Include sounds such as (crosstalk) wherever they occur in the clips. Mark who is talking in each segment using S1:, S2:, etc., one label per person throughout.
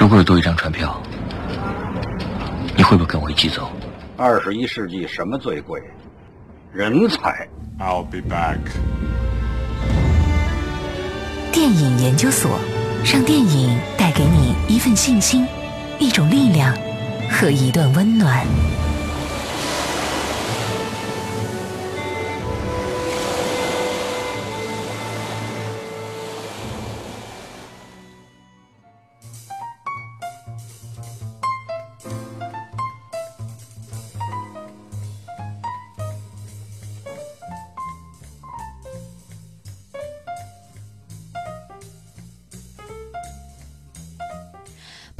S1: 如果有多一张船票，你会不会跟我一起走？
S2: 二十一世纪什么最贵？人才。
S3: I'll be back.
S4: 电影研究所，让电影带给你一份信心、一种力量和一段温暖。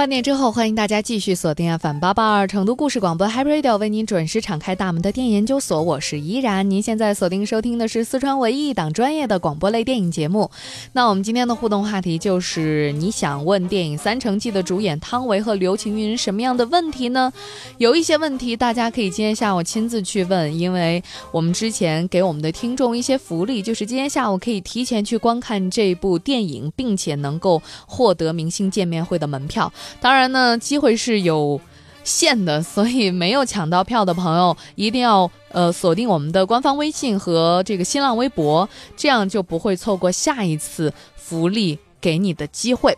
S5: 半点之后，欢迎大家继续锁定 FM 八八二成都故事广播 Happy Radio，为您准时敞开大门的电影研究所，我是依然。您现在锁定收听的是四川唯一一档专业的广播类电影节目。那我们今天的互动话题就是：你想问电影《三城记》的主演汤唯和刘青云什么样的问题呢？有一些问题大家可以今天下午亲自去问，因为我们之前给我们的听众一些福利，就是今天下午可以提前去观看这部电影，并且能够获得明星见面会的门票。当然呢，机会是有限的，所以没有抢到票的朋友一定要呃锁定我们的官方微信和这个新浪微博，这样就不会错过下一次福利给你的机会。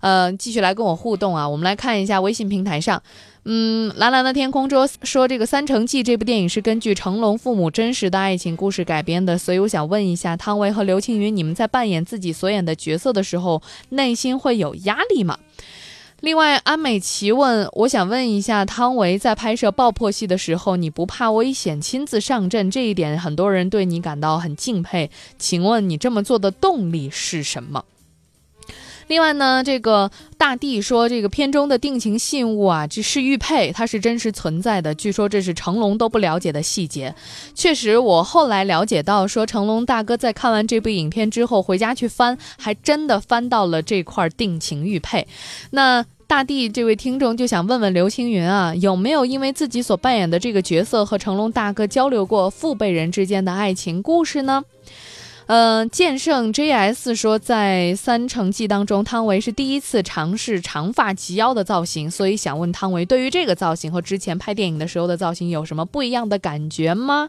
S5: 呃，继续来跟我互动啊！我们来看一下微信平台上，嗯，蓝蓝的天空说说这个《三城记》这部电影是根据成龙父母真实的爱情故事改编的，所以我想问一下汤唯和刘青云，你们在扮演自己所演的角色的时候，内心会有压力吗？另外，安美琪问：“我想问一下，汤唯在拍摄爆破戏的时候，你不怕危险，亲自上阵，这一点很多人对你感到很敬佩。请问你这么做的动力是什么？”另外呢，这个大地说，这个片中的定情信物啊，这是玉佩，它是真实存在的。据说这是成龙都不了解的细节。确实，我后来了解到，说成龙大哥在看完这部影片之后，回家去翻，还真的翻到了这块定情玉佩。那大地这位听众就想问问刘青云啊，有没有因为自己所扮演的这个角色和成龙大哥交流过父辈人之间的爱情故事呢？呃，剑圣 JS 说，在《三城记》当中，汤唯是第一次尝试长发及腰的造型，所以想问汤唯，对于这个造型和之前拍电影的时候的造型有什么不一样的感觉吗？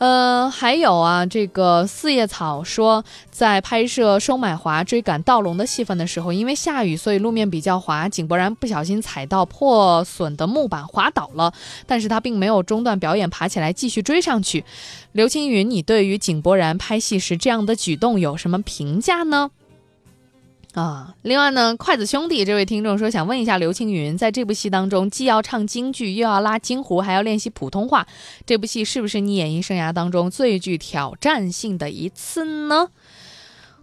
S5: 呃，还有啊，这个四叶草说，在拍摄收买华追赶盗龙的戏份的时候，因为下雨，所以路面比较滑，井柏然不小心踩到破损的木板滑倒了，但是他并没有中断表演，爬起来继续追上去。刘青云，你对于井柏然拍戏时这样的举动有什么评价呢？啊，另外呢，筷子兄弟这位听众说，想问一下刘青云，在这部戏当中，既要唱京剧，又要拉京胡，还要练习普通话，这部戏是不是你演艺生涯当中最具挑战性的一次呢？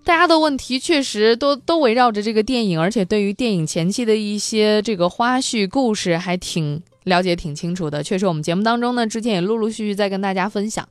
S5: 大家的问题确实都都围绕着这个电影，而且对于电影前期的一些这个花絮故事还挺。了解挺清楚的，确实，我们节目当中呢，之前也陆陆续续在跟大家分享。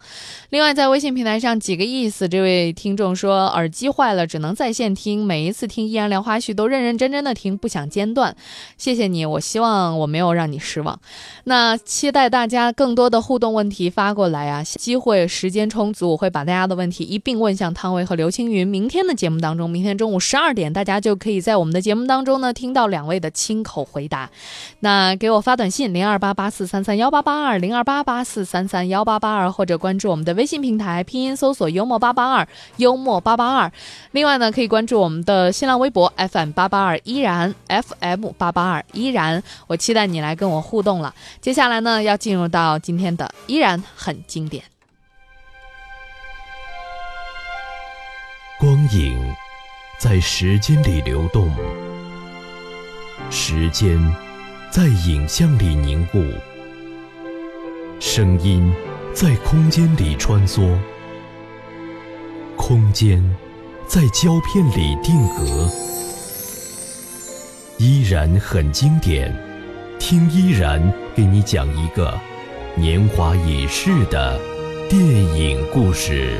S5: 另外，在微信平台上几个意思，这位听众说耳机坏了，只能在线听，每一次听依然聊花絮都认认真真的听，不想间断。谢谢你，我希望我没有让你失望。那期待大家更多的互动问题发过来啊，机会时间充足，我会把大家的问题一并问向汤唯和刘青云。明天的节目当中，明天中午十二点，大家就可以在我们的节目当中呢听到两位的亲口回答。(laughs) 那给我发短信零。零二八八四三三幺八八二零二八八四三三幺八八二，或者关注我们的微信平台，拼音搜索幽默八八二幽默八八二。另外呢，可以关注我们的新浪微博 FM 八八二依然 FM 八八二依然。我期待你来跟我互动了。接下来呢，要进入到今天的依然很经典。
S6: 光影在时间里流动，时间。在影像里凝固，声音在空间里穿梭，空间在胶片里定格，依然很经典。听依然给你讲一个年华已逝的电影故事。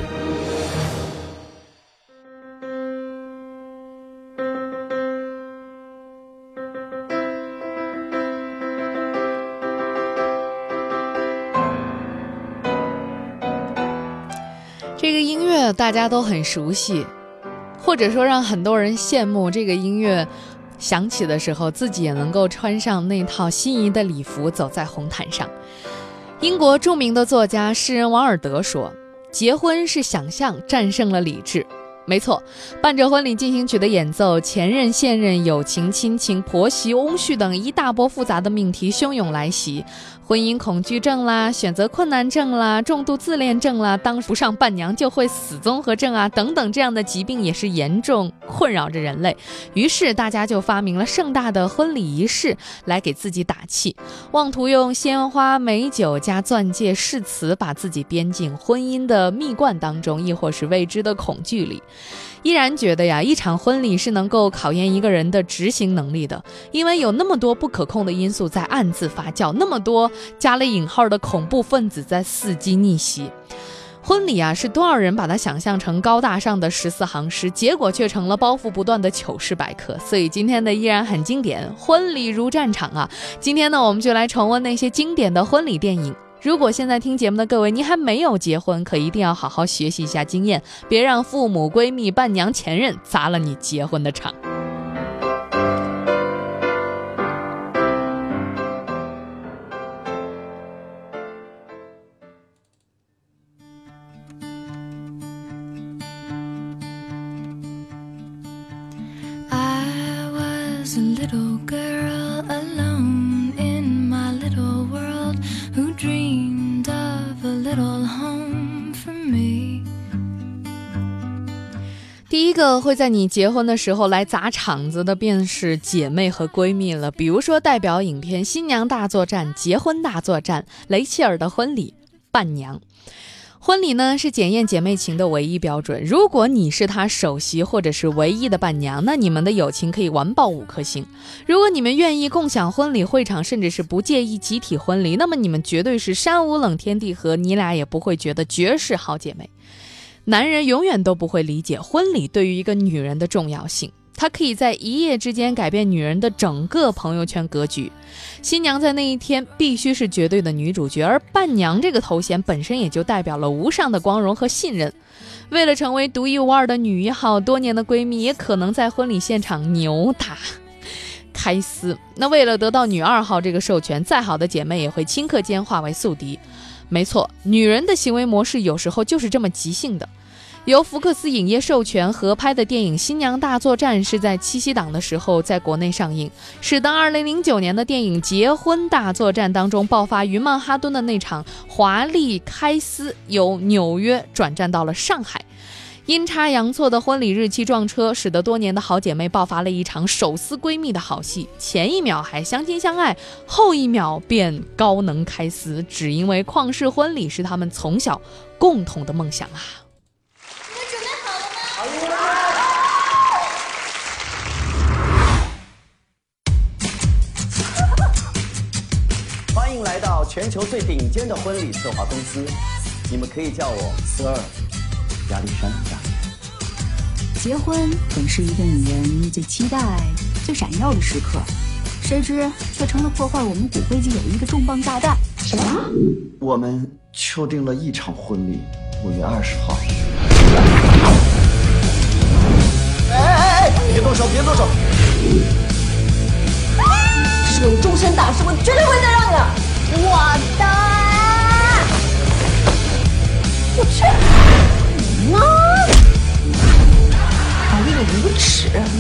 S5: 这个音乐大家都很熟悉，或者说让很多人羡慕。这个音乐响起的时候，自己也能够穿上那套心仪的礼服，走在红毯上。英国著名的作家、诗人王尔德说：“结婚是想象战胜了理智。”没错，伴着婚礼进行曲的演奏，前任、现任、友情、亲情、婆媳、翁婿等一大波复杂的命题汹涌来袭。婚姻恐惧症啦，选择困难症啦，重度自恋症啦，当不上伴娘就会死综合症啊，等等这样的疾病也是严重困扰着人类。于是大家就发明了盛大的婚礼仪式来给自己打气，妄图用鲜花、美酒加钻戒誓词，把自己编进婚姻的蜜罐当中，亦或是未知的恐惧里。依然觉得呀，一场婚礼是能够考验一个人的执行能力的，因为有那么多不可控的因素在暗自发酵，那么多加了引号的恐怖分子在伺机逆袭。婚礼啊，是多少人把它想象成高大上的十四行诗，结果却成了包袱不断的糗事百科。所以今天的依然很经典，婚礼如战场啊！今天呢，我们就来重温那些经典的婚礼电影。如果现在听节目的各位，你还没有结婚，可一定要好好学习一下经验，别让父母、闺蜜、伴娘、前任砸了你结婚的场。个会在你结婚的时候来砸场子的，便是姐妹和闺蜜了。比如说，代表影片《新娘大作战》《结婚大作战》，雷切尔的婚礼，伴娘。婚礼呢是检验姐妹情的唯一标准。如果你是她首席或者是唯一的伴娘，那你们的友情可以完爆五颗星。如果你们愿意共享婚礼会场，甚至是不介意集体婚礼，那么你们绝对是山无冷天地合，你俩也不会觉得绝世好姐妹。男人永远都不会理解婚礼对于一个女人的重要性，它可以在一夜之间改变女人的整个朋友圈格局。新娘在那一天必须是绝对的女主角，而伴娘这个头衔本身也就代表了无上的光荣和信任。为了成为独一无二的女一号，多年的闺蜜也可能在婚礼现场扭打、开撕。那为了得到女二号这个授权，再好的姐妹也会顷刻间化为宿敌。没错，女人的行为模式有时候就是这么即兴的。由福克斯影业授权合拍的电影《新娘大作战》是在七夕档的时候在国内上映，是当2009年的电影《结婚大作战》当中爆发于曼哈顿的那场华丽开撕由纽约转战到了上海。阴差阳错的婚礼日期撞车，使得多年的好姐妹爆发了一场手撕闺蜜的好戏。前一秒还相亲相爱，后一秒便高能开撕，只因为旷世婚礼是他们从小共同的梦想啊！
S3: 你们准备好了吗欢迎来到全球最顶尖的婚礼策划公司，你们可以叫我 Sir，压力山大。
S7: 结婚本是一个女人最期待、最闪耀的时刻，谁知却成了破坏我们骨灰级友谊的重磅炸弹。什么？
S3: 我们确定了一场婚礼，五月二十号。哎哎哎！别动手，别动手！
S7: 是我终身大事，我绝对不会再让你了。我的，我去，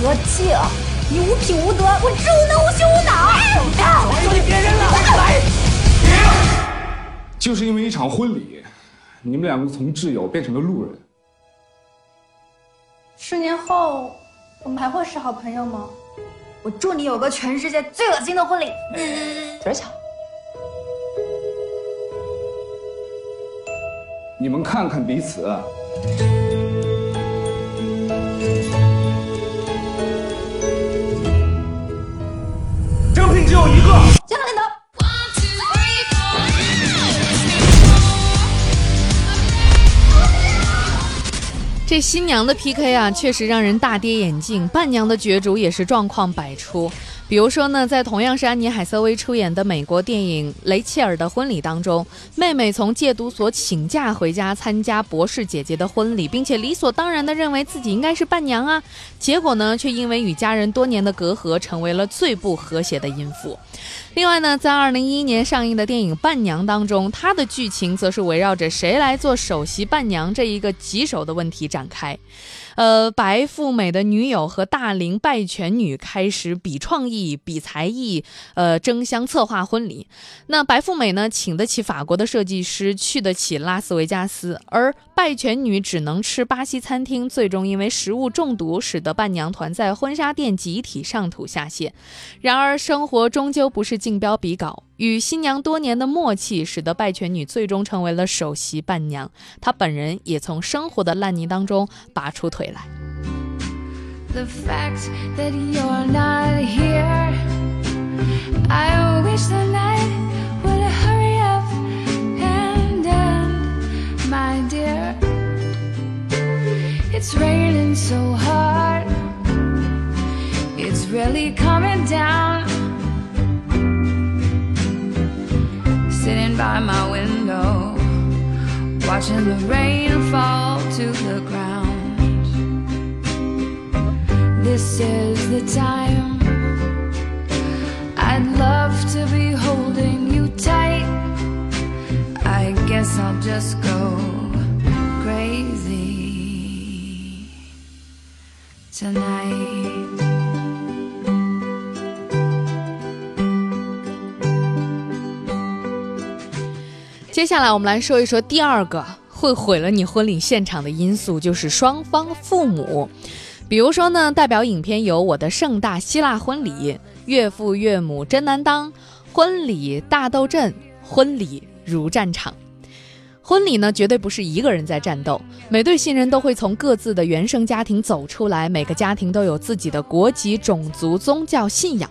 S7: 耻、恶气，你无品无德，我知无能，无羞无恼。
S3: 兄弟，别扔了，来！
S8: 就是因为一场婚礼，你们两个从挚友变成了路人。
S9: 十年后，我们还会是好朋友吗？
S7: 我祝你有个全世界最恶心的婚礼。
S9: 嘴巧。
S8: 你们看看彼此。
S3: 只有一个。
S5: 这新娘的 PK 啊，确实让人大跌眼镜；伴娘的角逐也是状况百出。比如说呢，在同样是安妮海瑟薇出演的美国电影《雷切尔的婚礼》当中，妹妹从戒毒所请假回家参加博士姐姐的婚礼，并且理所当然地认为自己应该是伴娘啊，结果呢，却因为与家人多年的隔阂，成为了最不和谐的音符。另外呢，在二零一一年上映的电影《伴娘》当中，它的剧情则是围绕着谁来做首席伴娘这一个棘手的问题展开。呃，白富美的女友和大龄拜权女开始比创意、比才艺，呃，争相策划婚礼。那白富美呢，请得起法国的设计师，去得起拉斯维加斯，而拜权女只能吃巴西餐厅，最终因为食物中毒，使得伴娘团在婚纱店集体上吐下泻。然而，生活终究不是竞标比稿。与新娘多年的默契，使得拜权女最终成为了首席伴娘。她本人也从生活的烂泥当中拔出腿来。
S10: By my window, watching the rain fall to the ground. This is the time I'd love to be holding you tight. I guess I'll just go crazy tonight.
S5: 接下来我们来说一说第二个会毁了你婚礼现场的因素，就是双方父母。比如说呢，代表影片有《我的盛大希腊婚礼》，岳父岳母真难当，婚礼大斗阵，婚礼如战场。婚礼呢，绝对不是一个人在战斗，每对新人都会从各自的原生家庭走出来，每个家庭都有自己的国籍、种族、宗教信仰。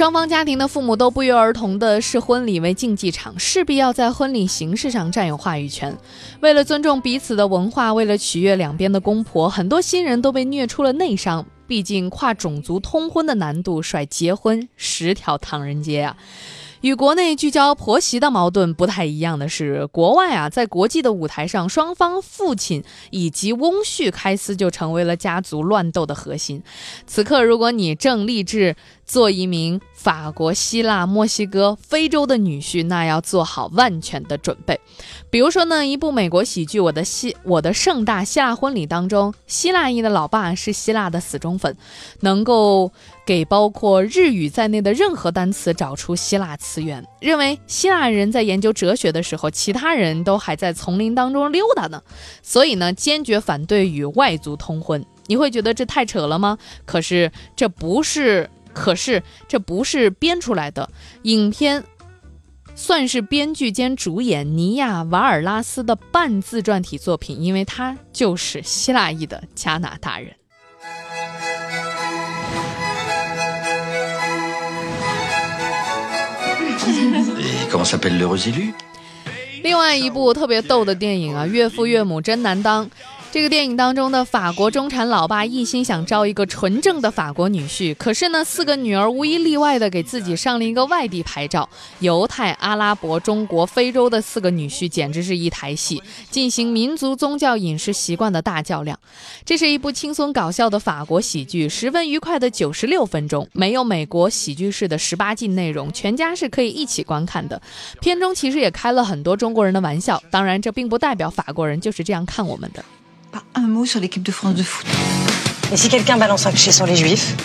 S5: 双方家庭的父母都不约而同的视婚礼为竞技场，势必要在婚礼形式上占有话语权。为了尊重彼此的文化，为了取悦两边的公婆，很多新人都被虐出了内伤。毕竟跨种族通婚的难度甩结婚十条唐人街啊！与国内聚焦婆媳的矛盾不太一样的是，国外啊，在国际的舞台上，双方父亲以及翁婿开撕就成为了家族乱斗的核心。此刻，如果你正立志做一名法国、希腊、墨西哥、非洲的女婿，那要做好万全的准备。比如说呢，一部美国喜剧《我的希我的盛大希腊婚礼》当中，希腊裔的老爸是希腊的死忠粉，能够给包括日语在内的任何单词找出希腊词源，认为希腊人在研究哲学的时候，其他人都还在丛林当中溜达呢，所以呢，坚决反对与外族通婚。你会觉得这太扯了吗？可是这不是，可是这不是编出来的，影片。算是编剧兼主演尼亚瓦尔拉斯的半自传体作品，因为他就是希腊裔的加拿大人。另外一部特别逗的电影啊，《岳父岳母真难当》。这个电影当中的法国中产老爸一心想招一个纯正的法国女婿，可是呢，四个女儿无一例外的给自己上了一个外地牌照，犹太、阿拉伯、中国、非洲的四个女婿简直是一台戏，进行民族、宗教、饮食习惯的大较量。这是一部轻松搞笑的法国喜剧，十分愉快的九十六分钟，没有美国喜剧式的十八禁内容，全家是可以一起观看的。片中其实也开了很多中国人的玩笑，当然这并不代表法国人就是这样看我们的。
S11: Pas un mot sur l'équipe de France de foot. Et si quelqu'un balance un cliché sur les juifs,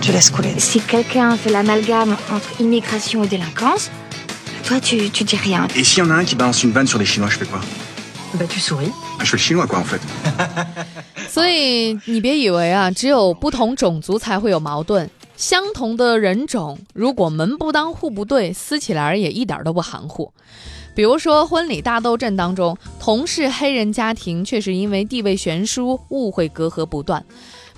S11: tu laisses couler.
S12: Si quelqu'un fait l'amalgame entre immigration et délinquance, toi tu, tu dis rien.
S13: Et s'il y en a un qui balance une vanne sur les Chinois, je fais quoi
S11: Bah tu souris.
S13: Je fais le chinois quoi en fait. (laughs)
S5: 所以你别以为啊，只有不同种族才会有矛盾，相同的人种如果门不当户不对，撕起来也一点都不含糊。 比如说《婚礼大斗阵》当中，同是黑人家庭，却是因为地位悬殊，误会隔阂不断。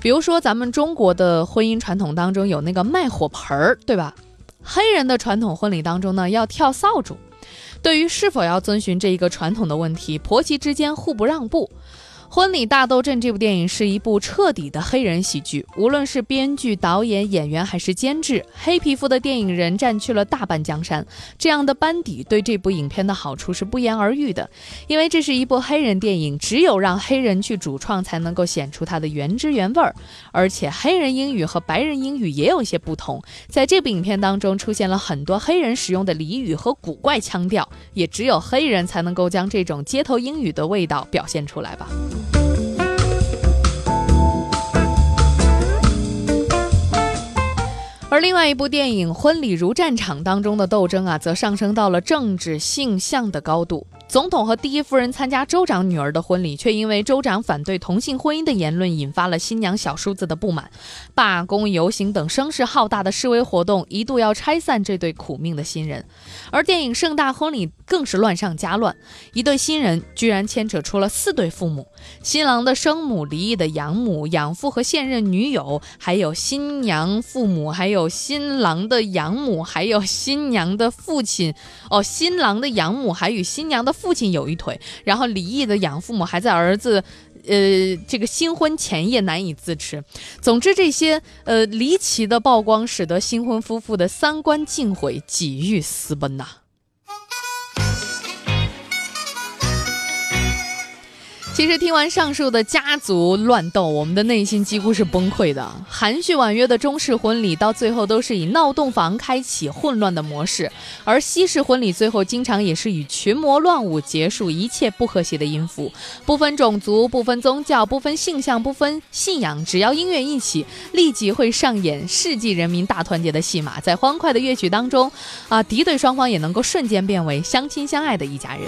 S5: 比如说咱们中国的婚姻传统当中有那个卖火盆儿，对吧？黑人的传统婚礼当中呢，要跳扫帚。对于是否要遵循这一个传统的问题，婆媳之间互不让步。《婚礼大斗阵》这部电影是一部彻底的黑人喜剧，无论是编剧、导演、演员还是监制，黑皮肤的电影人占据了大半江山。这样的班底对这部影片的好处是不言而喻的，因为这是一部黑人电影，只有让黑人去主创，才能够显出它的原汁原味儿。而且黑人英语和白人英语也有一些不同，在这部影片当中出现了很多黑人使用的俚语和古怪腔调，也只有黑人才能够将这种街头英语的味道表现出来吧。而另外一部电影《婚礼如战场》当中的斗争啊，则上升到了政治性向的高度。总统和第一夫人参加州长女儿的婚礼，却因为州长反对同性婚姻的言论，引发了新娘小叔子的不满，罢工、游行等声势浩大的示威活动，一度要拆散这对苦命的新人。而电影《盛大婚礼》更是乱上加乱，一对新人居然牵扯出了四对父母：新郎的生母、离异的养母、养父和现任女友，还有新娘父母，还有新郎的养母，还有新娘的父亲。哦，新郎的养母还与新娘的。父亲有一腿，然后离异的养父母还在儿子，呃，这个新婚前夜难以自持。总之，这些呃离奇的曝光，使得新婚夫妇的三观尽毁，几欲私奔呐。其实听完上述的家族乱斗，我们的内心几乎是崩溃的。含蓄婉约的中式婚礼，到最后都是以闹洞房开启混乱的模式；而西式婚礼最后经常也是以群魔乱舞结束一切不和谐的音符。不分种族、不分宗教、不分性向、不分信仰，只要音乐一起，立即会上演世纪人民大团结的戏码。在欢快的乐曲当中，啊，敌对双方也能够瞬间变为相亲相爱的一家人。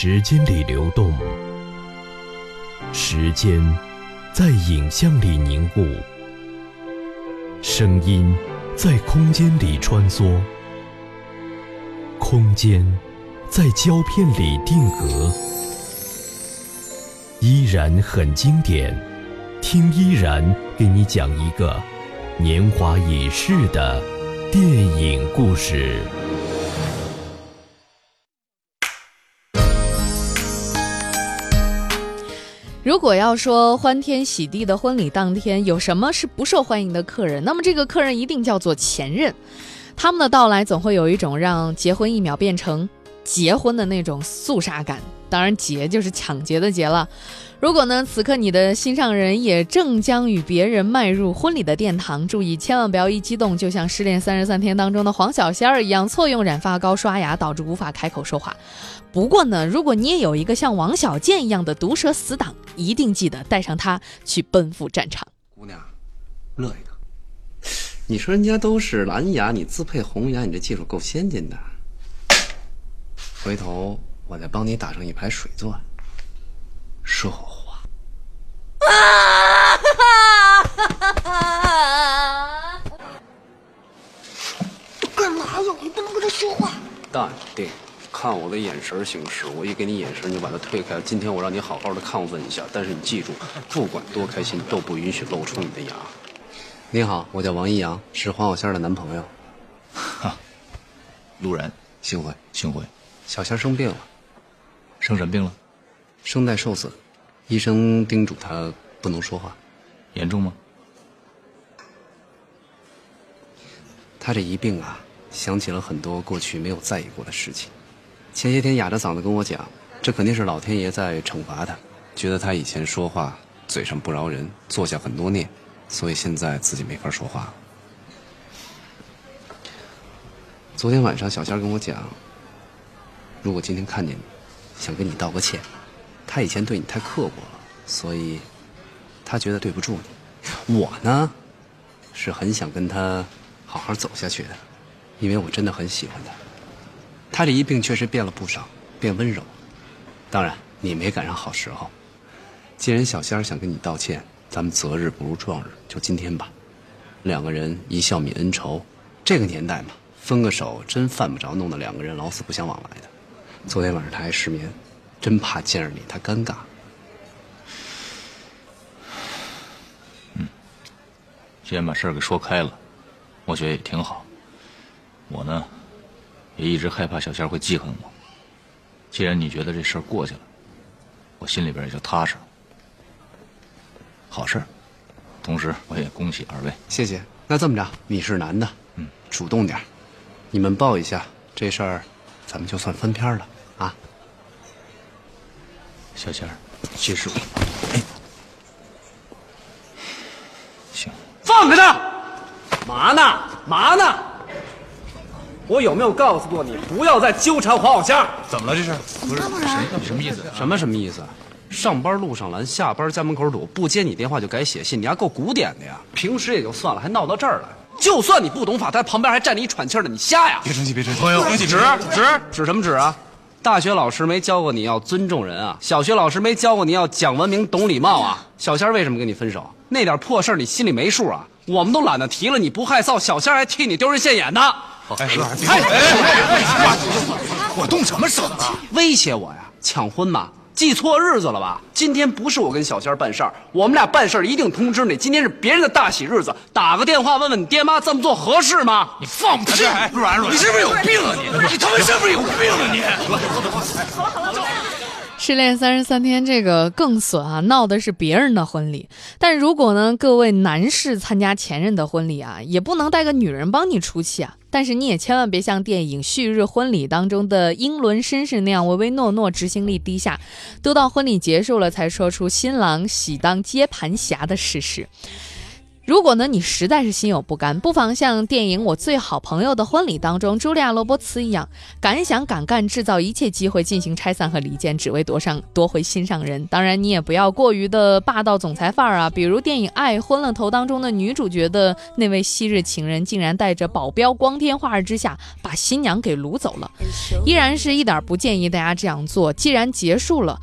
S6: 时间里流动，时间在影像里凝固，声音在空间里穿梭，空间在胶片里定格，依然很经典。听依然给你讲一个年华已逝的电影故事。
S5: 如果要说欢天喜地的婚礼当天有什么是不受欢迎的客人，那么这个客人一定叫做前任。他们的到来总会有一种让结婚一秒变成结婚的那种肃杀感。当然，劫就是抢劫的劫了。如果呢，此刻你的心上人也正将与别人迈入婚礼的殿堂，注意千万不要一激动，就像失恋三十三天当中的黄小仙儿一样，错用染发膏刷牙，导致无法开口说话。不过呢，如果你也有一个像王小贱一样的毒舌死党，一定记得带上他去奔赴战场。
S14: 姑娘，乐一个。你说人家都是蓝牙，你自配红牙，你这技术够先进的。回头我再帮你打上一排水钻。说话。(laughs)
S15: 干嘛呀？你不能跟他说话。
S14: 淡定，看我的眼神行事。我一给你眼神，你就把它推开。今天我让你好好的亢奋一下，但是你记住，不管多开心，都不允许露出你的牙。你好，我叫王一阳，是黄小仙的男朋友。
S1: 哈，路人，
S14: 幸会，
S1: 幸会。
S14: 小仙生病了，
S1: 生什么病了？
S14: 声带受损，医生叮嘱他不能说话。
S1: 严重吗？
S14: 他这一病啊，想起了很多过去没有在意过的事情。前些天哑着嗓子跟我讲，这肯定是老天爷在惩罚他，觉得他以前说话嘴上不饶人，做下很多孽，所以现在自己没法说话。昨天晚上小仙跟我讲，如果今天看见你，想跟你道个歉。他以前对你太刻薄了，所以他觉得对不住你。我呢，是很想跟他好好走下去的，因为我真的很喜欢他。他这一病确实变了不少，变温柔。当然，你没赶上好时候。既然小仙儿想跟你道歉，咱们择日不如撞日，就今天吧。两个人一笑泯恩仇，这个年代嘛。分个手真犯不着，弄得两个人老死不相往来的。昨天晚上他还失眠，真怕见着你他尴尬。
S1: 嗯，既然把事儿给说开了，我觉得也挺好。我呢，也一直害怕小仙会记恨我。既然你觉得这事儿过去了，我心里边也就踏实了。好事，同时我也恭喜二位。
S14: 谢谢。那这么着，你是男的，嗯，主动点。你们抱一下，这事儿，咱们就算翻篇了啊！
S1: 小仙儿，接受。哎，行，
S14: 放开他！嘛呢？嘛呢？我有没有告诉过你，不要再纠缠黄小仙？
S1: 怎么了？这是？不是谁？你什么意思？
S14: 什么什么意思？上班路上拦，下班家门口堵，不接你电话就改写信，你还够古典的呀！平时也就算了，还闹到这儿来。就算你不懂法，他旁边还站着一喘气的，你瞎呀？
S1: 别生气，别生气。
S14: 朋友，指指指什么指啊？大学老师没教过你要尊重人啊？小学老师没教过你要讲文明、懂礼貌啊？小仙儿为什么跟你分手？那点破事儿你心里没数啊？我们都懒得提了，你不害臊，小仙儿还替你丢人现眼呢。
S1: 哎，哎哎！我动什么手了？
S14: 威胁我呀？抢婚吗？记错日子了吧？今天不是我跟小仙办事儿，我们俩办事儿一定通知你。今天是别人的大喜日子，打个电话问问你爹妈这么做合适吗？
S1: 你放屁！软软，你是不是有病啊你？你他妈是不是有病啊你？
S5: 失恋三十三天，这个更损啊！闹的是别人的婚礼，但如果呢，各位男士参加前任的婚礼啊，也不能带个女人帮你出气啊。但是你也千万别像电影《旭日婚礼》当中的英伦绅士那样唯唯诺诺、执行力低下，都到婚礼结束了才说出新郎喜当接盘侠的事实。如果呢，你实在是心有不甘，不妨像电影《我最好朋友的婚礼》当中茱莉亚·罗伯茨一样，敢想敢干，制造一切机会进行拆散和离间，只为夺上夺回心上人。当然，你也不要过于的霸道总裁范儿啊，比如电影《爱昏了头》当中的女主角的那位昔日情人，竟然带着保镖光天化日之下把新娘给掳走了。依然是一点不建议大家这样做。既然结束了，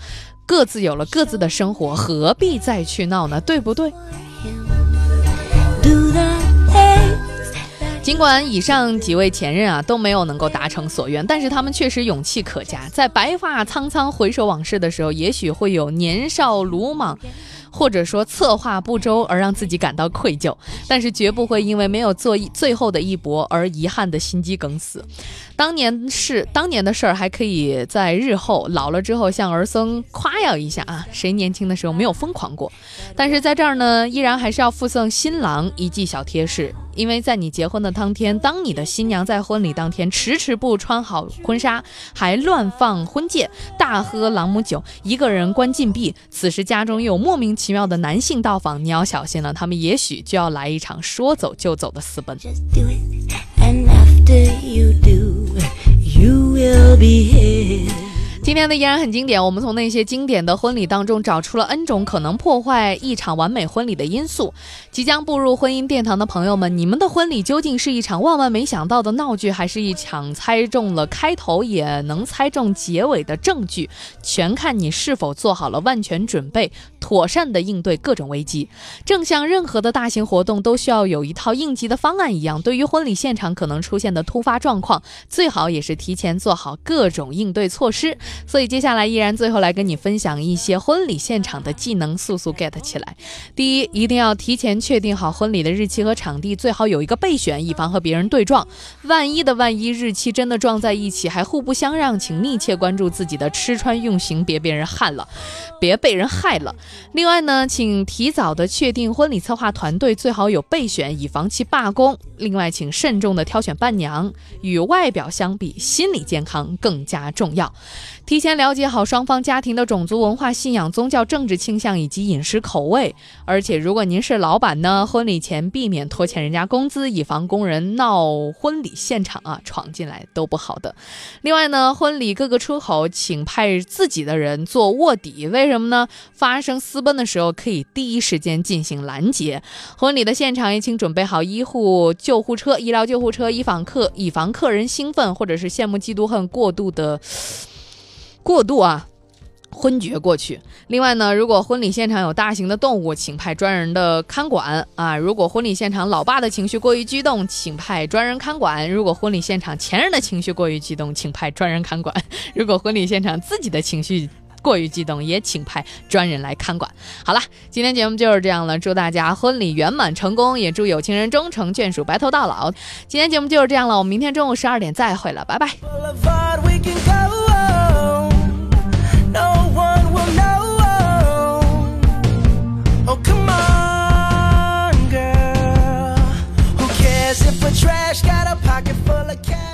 S5: 各自有了各自的生活，何必再去闹呢？对不对？尽管以上几位前任啊都没有能够达成所愿，但是他们确实勇气可嘉。在白发苍苍回首往事的时候，也许会有年少鲁莽。或者说策划不周而让自己感到愧疚，但是绝不会因为没有做最后的一搏而遗憾的心肌梗死。当年是当年的事儿，还可以在日后老了之后向儿孙夸耀一下啊！谁年轻的时候没有疯狂过？但是在这儿呢，依然还是要附赠新郎一记小贴士。因为在你结婚的当天，当你的新娘在婚礼当天迟迟不穿好婚纱，还乱放婚戒，大喝朗姆酒，一个人关禁闭，此时家中又有莫名其妙的男性到访，你要小心了，他们也许就要来一场说走就走的私奔。
S16: Just do it, and after you do, you will be here.
S5: 今天的依然很经典。我们从那些经典的婚礼当中找出了 N 种可能破坏一场完美婚礼的因素。即将步入婚姻殿堂的朋友们，你们的婚礼究竟是一场万万没想到的闹剧，还是一场猜中了开头也能猜中结尾的正剧？全看你是否做好了万全准备，妥善的应对各种危机。正像任何的大型活动都需要有一套应急的方案一样，对于婚礼现场可能出现的突发状况，最好也是提前做好各种应对措施。所以接下来依然最后来跟你分享一些婚礼现场的技能，速速 get 起来。第一，一定要提前确定好婚礼的日期和场地，最好有一个备选，以防和别人对撞。万一的万一，日期真的撞在一起，还互不相让，请密切关注自己的吃穿用行，别被人害了，别被人害了。另外呢，请提早的确定婚礼策划团队，最好有备选，以防其罢工。另外，请慎重的挑选伴娘，与外表相比，心理健康更加重要。提前了解好双方家庭的种族文化、信仰、宗教、政治倾向以及饮食口味。而且，如果您是老板呢，婚礼前避免拖欠人家工资，以防工人闹婚礼现场啊闯进来都不好的。另外呢，婚礼各个出口请派自己的人做卧底，为什么呢？发生私奔的时候可以第一时间进行拦截。婚礼的现场也请准备好医护救护车、医疗救护车，以防客以防客人兴奋或者是羡慕嫉妒恨过度的过度啊。昏厥过去。另外呢，如果婚礼现场有大型的动物，请派专人的看管啊。如果婚礼现场老爸的情绪过于激动，请派专人看管。如果婚礼现场前任的情绪过于激动，请派专人看管。如果婚礼现场自己的情绪过于激动，也请派专人来看管。好了，今天节目就是这样了，祝大家婚礼圆满成功，也祝有情人终成眷属，白头到老。今天节目就是这样了，我们明天中午十二点再会了，拜拜。Can't.